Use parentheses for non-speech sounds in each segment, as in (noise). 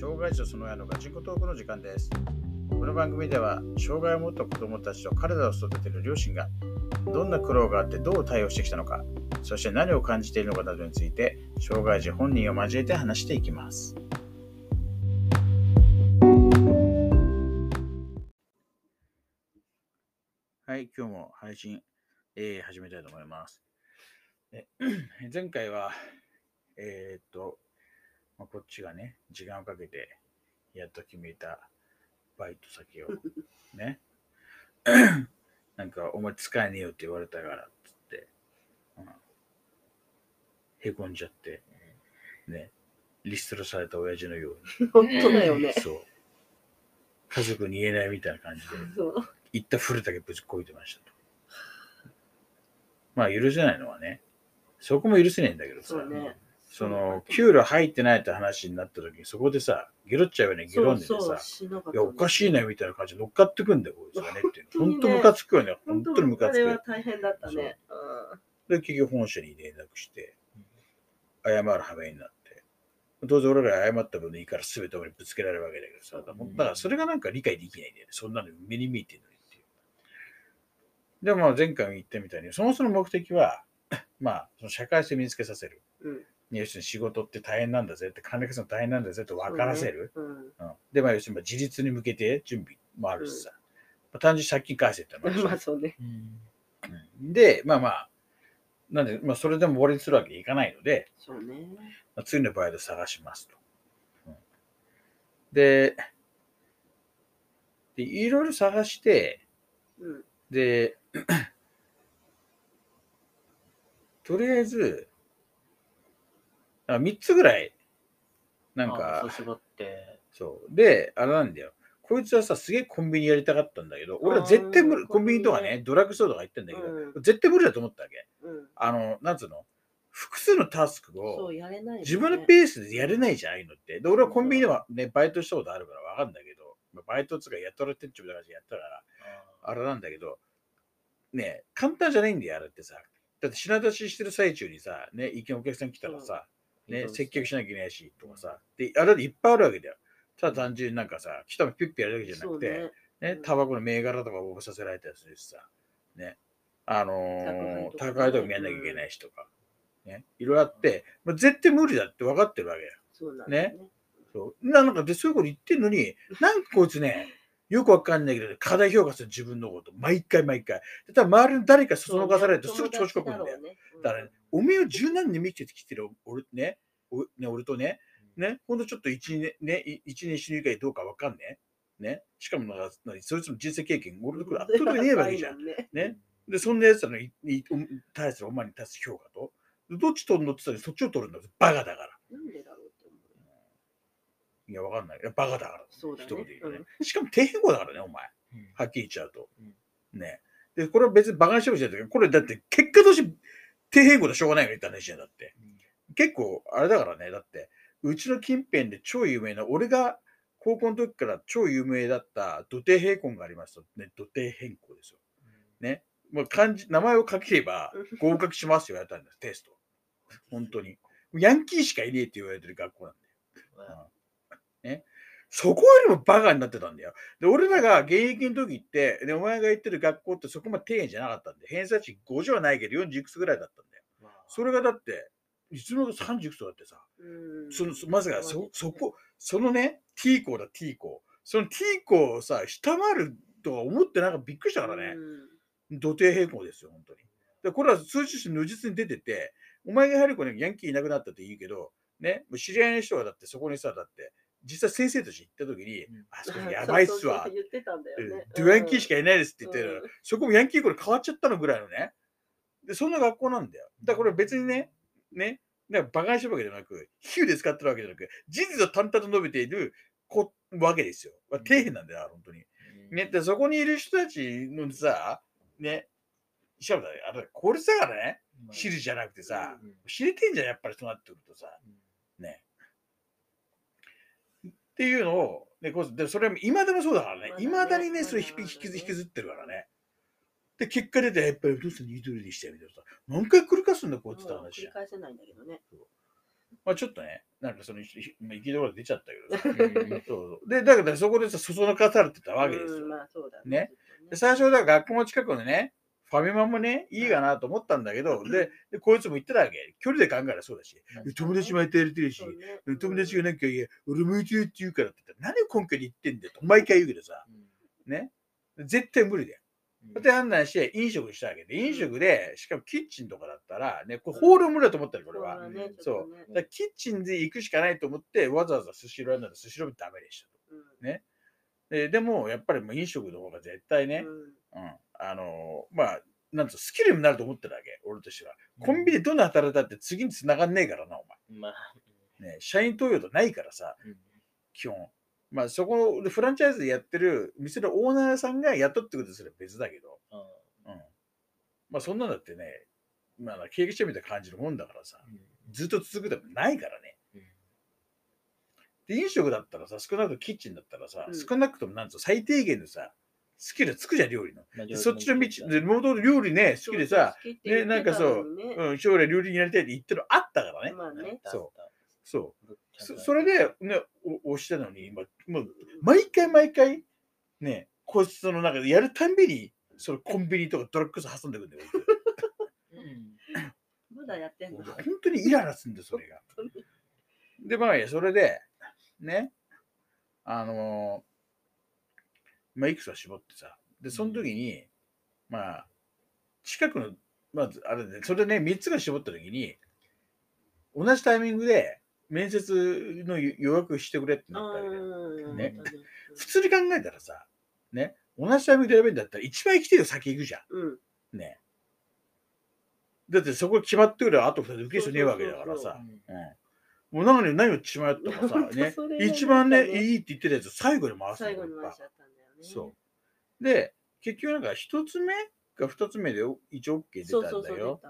障害者その親のガチンコトークの時間です。この番組では、障害を持った子供たちと彼らを育てる両親が、どんな苦労があってどう対応してきたのか、そして何を感じているのかなどについて、障害児本人を交えて話していきます。はい、今日も配信、えー始めたいと思います。え (clears throat) 前回は、えーっと、まあ、こっちがね、時間をかけて、やっと決めたバイト先を、ね。(laughs) なんか、お前使えねえよって言われたから、つって、うん、へこんじゃって、ね。リストラされた親父のように。(laughs) 本当だよね。そう。家族に言えないみたいな感じで、そう言ったふるだけぶちこいてましたと。まあ、許せないのはね、そこも許せねえんだけどさ、そうね。その、給料入ってないって話になった時に、そこでさ、ゲロっちゃうよね、ゲロんでてそうそういや、おかしいね。なみたいな感じで乗っかってくんだよ、こいつがねっていう。本当ムカつくよね、本本当にムカつあれはく。大変だったね。で、結局本社に連絡して、謝る羽目になって、当然俺らが謝った分でいいから全て俺にぶつけられるわけだけどさ、だからそれがなんか理解できないんだよね。そんなの目に見えてるのにっていう。でもまあ前回も言ったみたいに、そもそも目的は、まあ、その社会性身につけさせる。うん。要するに仕事って大変なんだぜって、管理化するの大変なんだぜって分からせる。うん。うんで、まあ、要するにまあ自立に向けて準備もあるしさ、まあ、単純に借金返せってのもあるし (laughs) まあそうね。うんで、まあまあ、なんで、まあ、それでも終わりにするわけにいかないので、そうね。まあ、次のバイト探しますと。うんで、で、いろいろ探して、うん。で、(clears throat) とりあえず、3つぐらい、なんあかそう、絞って、そう。で、あれなんだよ。こいつはさ、すげえコンビニやりたかったんだけど、俺は絶対無理、コンビニとかね、ドラッグストアとか行ってんだけど、うん絶対無理だと思ったわけ。うん。あの、なんつうの？複数のタスクを。自分のペースでやれないじゃん、ああいうのって。で、俺はコンビニではね、バイトしたことあるからわかんだけど、まあバイトつうかやっとられてんちゅうだからやったから、あれなんだけど、ね、簡単じゃないんだよ、あれってさ。だって品出ししてる最中にさ、ね、一見お客さん来たらさ、ね、接客しなきゃいけないし、とかさ。で、あれでいっぱいあるわけだよ。ただ単純になんかさ、来たらピュッピュやるだけじゃなくて、ね。タバコの銘柄とか覚えさせられたりするしさ、ね、あのー、宅配とかね高いとこ見やんなきゃいけないしとか、ね、いろいろあって、まあ、絶対無理だって分かってるわけよ。そうなんね。そうななんかで、そういうこと言ってんのに、なんかこいつね、よくわかんないけど、過大評価する自分のこと、毎回毎回。で多分周りに誰かそそのかされるとすぐ調子こくんだよ。ね。だからね、おめえを十何年見てきてる俺ね、おね俺とね、ね、ほんとちょっと一年、ね、い一年一緒にいるかどうかわかんねえ。ね。しかもなんか、何そいつの人生経験、俺とこれ圧倒的にねえわけじゃん。ね。ね。で、そんなやつらのいいお対するお前に対する評価と、どっち取るのって言ったらそっちを取るんだよ。バカだから。なんでだろうって思う。いや、わかんない。いやバカだから。そうだね一言で言うとね。しかも底辺語だからね、お前。うんはっきり言っちゃうと。うんね。で、これは別にバカにしてほしいんだけど、これだって結果として底辺語でしょうがないよねって話だって。結構、あれだからね、だって、うちの近辺で超有名な、俺が高校の時から超有名だった土手平行がありますと、ね、土手変更ですよ。ね。もう漢字、名前を書ければ合格しますよ、やったんです、テスト。本当に。ヤンキーしかいねえって言われてる学校なんだよ。ね。そこよりもバカになってたんだよ。で、俺らが現役の時って、で、お前が行ってる学校ってそこまで丁寧じゃなかったんで、偏差値50はないけど40いくつぐらいだったんだよ。それがだって、いつの間にか30いくつだってさ、うんそのそまさかそ、そこ、そのね、T 校だ、T 校。その T 校をさ、下回るとは思ってなんかびっくりしたからね。土底平行ですよ、本当に。で、これは数字として如実に出てて、お前が入る子にヤンキーいなくなったって言うけど、ね、知り合いの人がだってそこにさ、だって、実際先生として行った時に、うんあそこやばいっすわ。(laughs) 言ってたんだよね。ドゥヤンキーしかいないですって言ってる、うんそこもヤンキー校に変わっちゃったのぐらいのね。で、そんな学校なんだよ。だからこれ別にね、ね、なんか馬鹿にしてるわけじゃなく、比喩で使ってるわけじゃなく、事実を淡々と述べているこわけですよ。まあ底辺なんだよ、本当に。ね、でそこにいる人たちのさ、ね、しかもだねあれ、これさからね、知るじゃなくてさ、知れてんじゃん、やっぱりそうなってくるとさ、ね。っていうのを、ね、こうでそれは今でもそうだからね、いまだにね、それ引き引きずってるからね。で、結果出て、やっぱりお父さんに言う通りでしたよ、みたいなさ。何回繰り返すんだ、こいつって話じゃん。り返せないんだけどね。まあちょっとね、なんかその、ひまあ行きどころ出ちゃったけどさ。そうそうで、だからそこでさ、そそのかされてたわけですよ。うんまあそうだね。最初はだから学校の近くのね、ファミマもね、いいかなと思ったんだけど、で、でこいつも言ってたわけ。距離で考えたらそうだし、友達もやってやれてるし、友達がなんか、いや、俺向いてるって言うからって言ったら、何を根拠に言ってんだよと毎回言うけどさ、ね。絶対無理だよ。って判断して飲食したわけで、飲食で、しかもキッチンとかだったら、ね、これホール無理だと思ったの、これは。そうだキッチンで行くしかないと思って、わざわざスシローやんだらスシローもダメでしたね。ででも、やっぱりもう飲食の方が絶対ね、うん。うん、あのーまあ、なんつうのスキルになると思ってるわけ、俺としては。コンビニどんな働いたって次に繋がんねえからな、おまあ、前。ね、社員登用とないからさ、うん基本。まあ、そこでフランチャイズでやってる店のオーナーさんが雇ってくるとすれば別だけど、あうん。まあ、そんなんだってね、まあ、経営者みたいな感じのもんだからさ、ーずっと続くでもないからね。うんで、飲食だったらさ、少なくともキッチンだったらさ、うん少なくともなんつうの最低限のさ、スキルつくじゃん、料理の。まあでそっちの道、で、元々料理ね、好きでさ、ね、なんかそう、うん、将来料理になりたいって言ってるのあったからね。まあねそうそう。そそそれで、ね、お押したのに、まもう、毎回毎回、ね、こいつその中でやるたんびに、そのコンビニとかドラッグス挟んでくんだよ。まだやってんの？俺 (laughs) 本当にイライラするんだよ、それが。(laughs) で、まあいいや、それで、ね、あのーまあ、いくつか絞ってさ、で、その時に、まあ、近くの、まず、あれね、それでね、3つが絞った時に、同じタイミングで、面接の予約してくれってなったわけだよ。うんね普通に考えたらさ、ね、同じタイミングで選べるんだったら、一番生きてるよ、先行くじゃうんん。ね。だってそこ決まってくれば、あと2人受け人ねえわけだからさ。うん。もうなのに何を血迷ったかさ、(laughs) ね一番ね、いいって言ってたやつ最後に回すの最後に回しちゃったんだよねそう。で、結局なんか一つ目か二つ目で一応 OK 出たんだよ。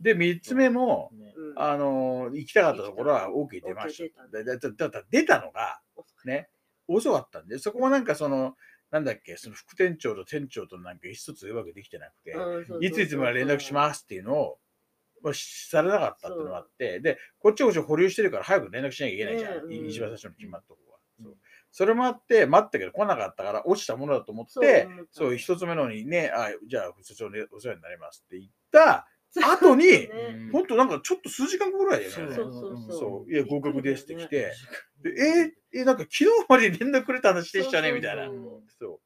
で、三つ目も、うんあのー行きたかったところは OK 出ました。だだだ出たのが、ね、遅かったんで、そこもなんかその、なんだっけ、その副店長と店長となんか一つうまくできてなくて、いついつまで連絡しますっていうのを、まあ、されなかったっていうのがあって、で、こっちこっち保留してるから早く連絡しなきゃいけないじゃん。ねうん一番最初の決まったとこは。うんそれもあって、待ったけど来なかったから落ちたものだと思って、そうそう、一つ目のにね、あじゃあ、所長にお世話になりますって言った後に、ねほんとなんかちょっと数時間後ぐらいだよね。そうそうそうそう、いや、合格ですって来て、でうえーえ、なんか昨日までに連絡くれた話でしたね、みたいな。そ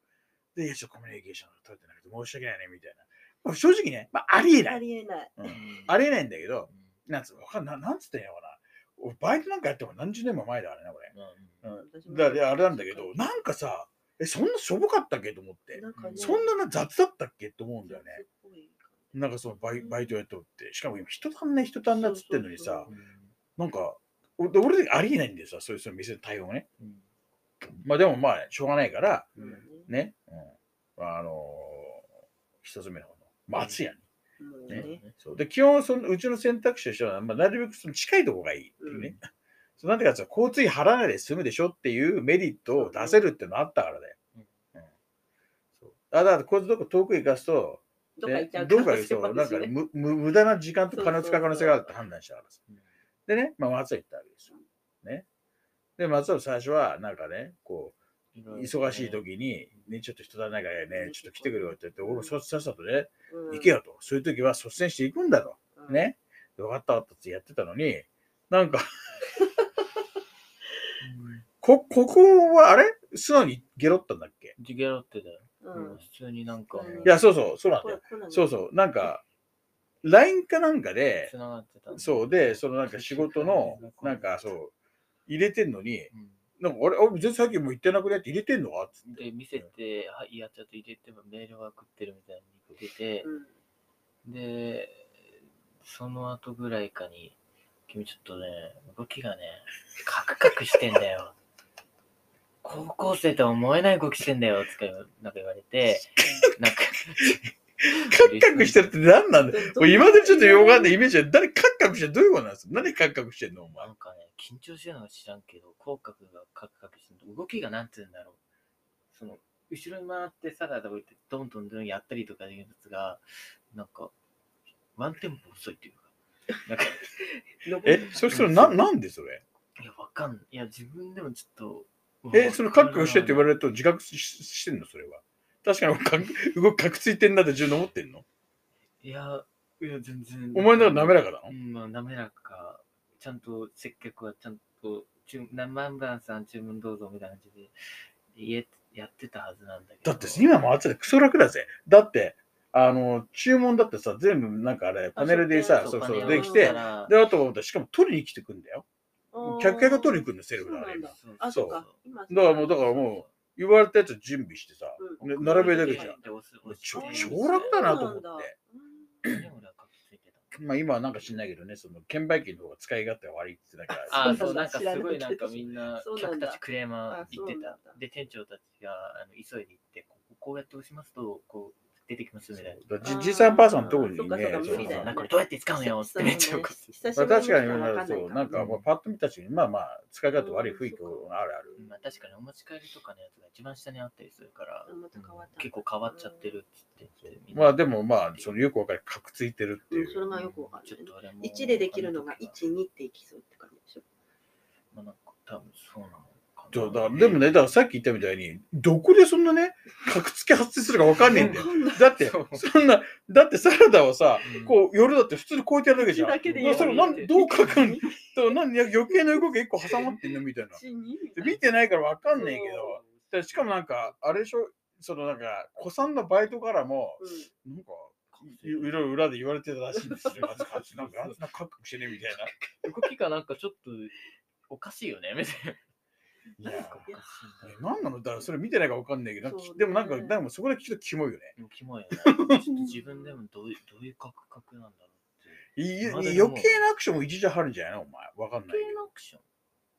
う。で、いや、ちょっとコミュニケーション取れてなくて申し訳ないね、みたいな。まあ正直ね、まあ、ありえなあい。りえない。うんありえないんだけど、なんつうの、わかんななんつってんのかな。俺バイトなんかやっても何十年も前だからね、これ。うん、だからあれなんだけど、なんかさ、え、そんなしょぼかったっけと思って。ねそんなな雑だったっけと思うんだよね。なんかそのバイバイトやっとって。しかも今人足んない人足んないっつってんのにさ、なんか、お俺でありえないんだよさ、そういうその店の対応ね。まあでもまあ、しょうがないから、感じね、うん、あのー一つ目の方の松屋に。ねね。そうで基本その、うちの選択肢としては、まあ、なるべくその近いところがいいっていうね。(laughs) そうなんでかっていうと交通費払わないで済むでしょっていうメリットを出せるっていうのあったからだよ。うんうんそうあだから、こいつどこ遠く行かすと、どっか行っちゃうどっか行くと、なんかむむ無駄な時間と金を使う可能性があるって判断したからさ。でね、まあ、松屋行ったわけですよ。ね。で、松屋最初は、なんかね、こう、忙しい時に、ね、ちょっと人足りないからね、ちょっと来てくれよって言って、俺もさっさとね、うん。行けよと。そういう時は率先して行くんだと。うん。ね。で分かった分かったってやってたのに、なんか (laughs) こ、ここはあれ？素直にゲロったんだっけ？ジゲロってだよ。うん。普通になんか、うん。いや、そうそう、そうなんだよ。そうそう、なんか、LINE かなんかで、繋がってた。そうで、そのなんか仕事の、なんかそう、入れてんのに、うんなんか、あれ、あ全然さっきもう言ってなくね？って入れてんの？かっつって。で、見せて、はい、やっちゃって入れてもメールが送ってるみたいに言ってて、うん。で、その後ぐらいかに、君ちょっとね、動きがね、カクカクしてんだよ。(laughs) 高校生とは思えない動きしてんだよ、つかなんか言われて、なんか、カクカクしてるって何なんだ？よ。もう今までちょっとよくわかんないイメージは、誰カクカクしてる？どういうことなんですか？何カクカクしてんの？お前。な。んかね、緊張してるのか知らんけど、口角がきがなんて言うんだろう。その、後ろに回ってサラダ置いて、どんどんどんやったりとかいうやつが、なんか、ワンテンポ遅いっていうか、なんか、(laughs) え、そしたらな、なんでそれ？いや、わかんない。いや、自分でもちょっと。え、その覚悟してって言われれると自覚ししてんのそれは？確かにか (laughs) 動きかくついてんなって自分で思ってんの？いや、いや、全然。お前の中で滑らかなの？うん、まあ、滑らか。ちゃんと接客はちゃんと、注何万番さん注文どうぞみたいな感じで言えやってたはずなんだけど。だって今もあっちでクソ楽だぜ。だって、あの、注文だってさ、全部なんかあれ、パネルでさ、そうそう、できて、で、あと、しかも取りに来てくんだよ。客屋が取りに来るんだよ、セルフであれ。そうなんだだかあ、そそううか。今らもう、だからもう、言われたやつ準備してさ、うんね並べるだけじゃん。超楽だなと思って。で俺はかくついてた。まあ今はなんか知んないけどね、その券売機の方が使い勝手が悪いって言ってたから。あ、そそうう、なんんかすごいなんかみんな客たちクレーマー言ってた。で、店長たちがあの急いで行って、こうこうやって押しますと、こう出てきますみたいな。だからじ実際のパーソンのところにね、なんかどうやって使うのよってめっちゃ怒って確かにそう、かなんか、まあ、パッと見たちに、まあまあ、使い勝手悪い雰囲気があるある。まあ確かにお持ち帰りとかのやつが一番下にあったりするから、結構変わっちゃってるっつってまあでもまあ、そのよくわかる、かくついてるっていう。うんそれがよくわかるちょっとあれも。1でできるのが1、2っていきそうって感じでしょ。まあなんか多分そうなのだからでもね、だからさっき言ったみたいに、どこでそんなね、かくつき発生するかわかんねえんだよ。だって、そんな、だってサラダをさ、うん。こう、夜だって普通にこうやってやるだけじゃん。口だけそれなんどう書くんとなんで余計な動きが一個挟まってんのみたいな。(laughs) 1、2で見てないからわかんねえけど、でしかもなんか、あれでしょ、そのなんか、子さんのバイトからも、なんか、いいろいろ裏で言われてたらしいんですよ。(laughs) なんか、あんな覚悟してねみたいな。動きがなんかちょっとおかしいよね、みたいやなんかおかしいんだよえ何なの？だからそれ見てないからわかんないけど、そうねでもなんか、でもそこで聞くとキモいよね。でもキモいよね。(laughs) ちょっと自分でもどういうどういう感覚なんだろうって。いいまだでも余計なアクションも一時あるんじゃないの？お前。わかんないけ系のアクション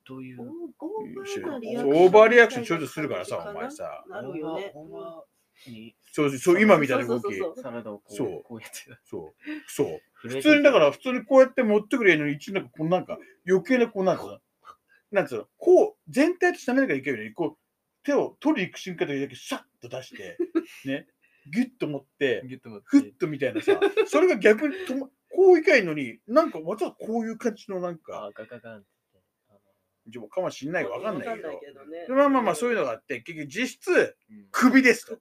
どういうど。オーバーなリアクションオーバーリアクションちょいとするからさ、お前さ。なるよね。オーバーにそうそう、今みたいな動き。そうそうそうサラダをこうそうこうやってた。そう。そう。(laughs) 普普通にだから、普通にこうやって持ってくれるのに、一応なんか、こうなんか、余計な、こうなんつうの、なんつうの、こう、全体として滑らかにいけるように、こう、手を取りに行く瞬間だけシャッと出して、(laughs) ね、ギュッと持って、ギュッと持って。フッとみたいなさ、それが逆にとも、こういかいのに、なんか、またこういう感じのなんか、あガガガンかもしんないかわかんないけど、まあまあまあ、そういうのがあって、結局実質、うん首ですと。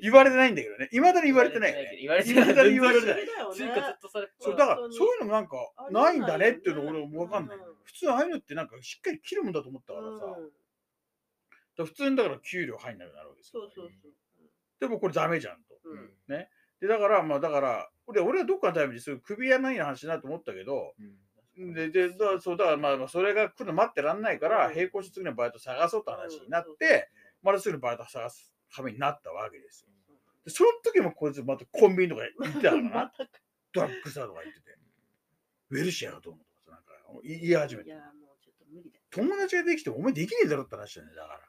言われてないんだけどね。いまだに言われてないよね。言われてない。未だに言われてないそれ。そう、だから、そういうのなんか、ないんだねっていうの俺もわかんない。うん普通ああいうのってなんかしっかり切るもんだと思ったからさ、普通にだから給料入んなくなるわけですよ。でもこれダメじゃんと。うんうんで、だから、まあだから、俺俺はどっかのタイムにそういう首やないの話だなと思ったけど、うんで、で、だそう、だからまあまあそれが来るの待ってらんないから、うん並行して次のバイト探そうって話になって、また次のバイト探すためになったわけですよ。で、その時もこいつまたコンビニとか行ってた (laughs) からな、ドラッグストアとか行ってて、ウェルシアだと思うとか、なんか言い始めて。いや、もうちょっと無理だ。友達ができてもお前できねえだろって話だね、だから。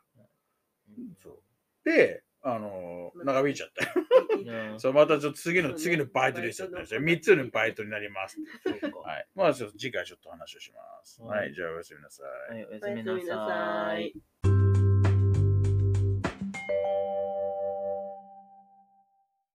うんそう。で、あのー、長引いちゃったよ。いやそう、またちょっと次の、次のバイトでしちゃったんですよ。バイ3つのバイトになります。はい。まあ、ちょっと次回ちょっと話をします。はいはい、じゃあおやすみなさい。はい、おやおすみなさい。。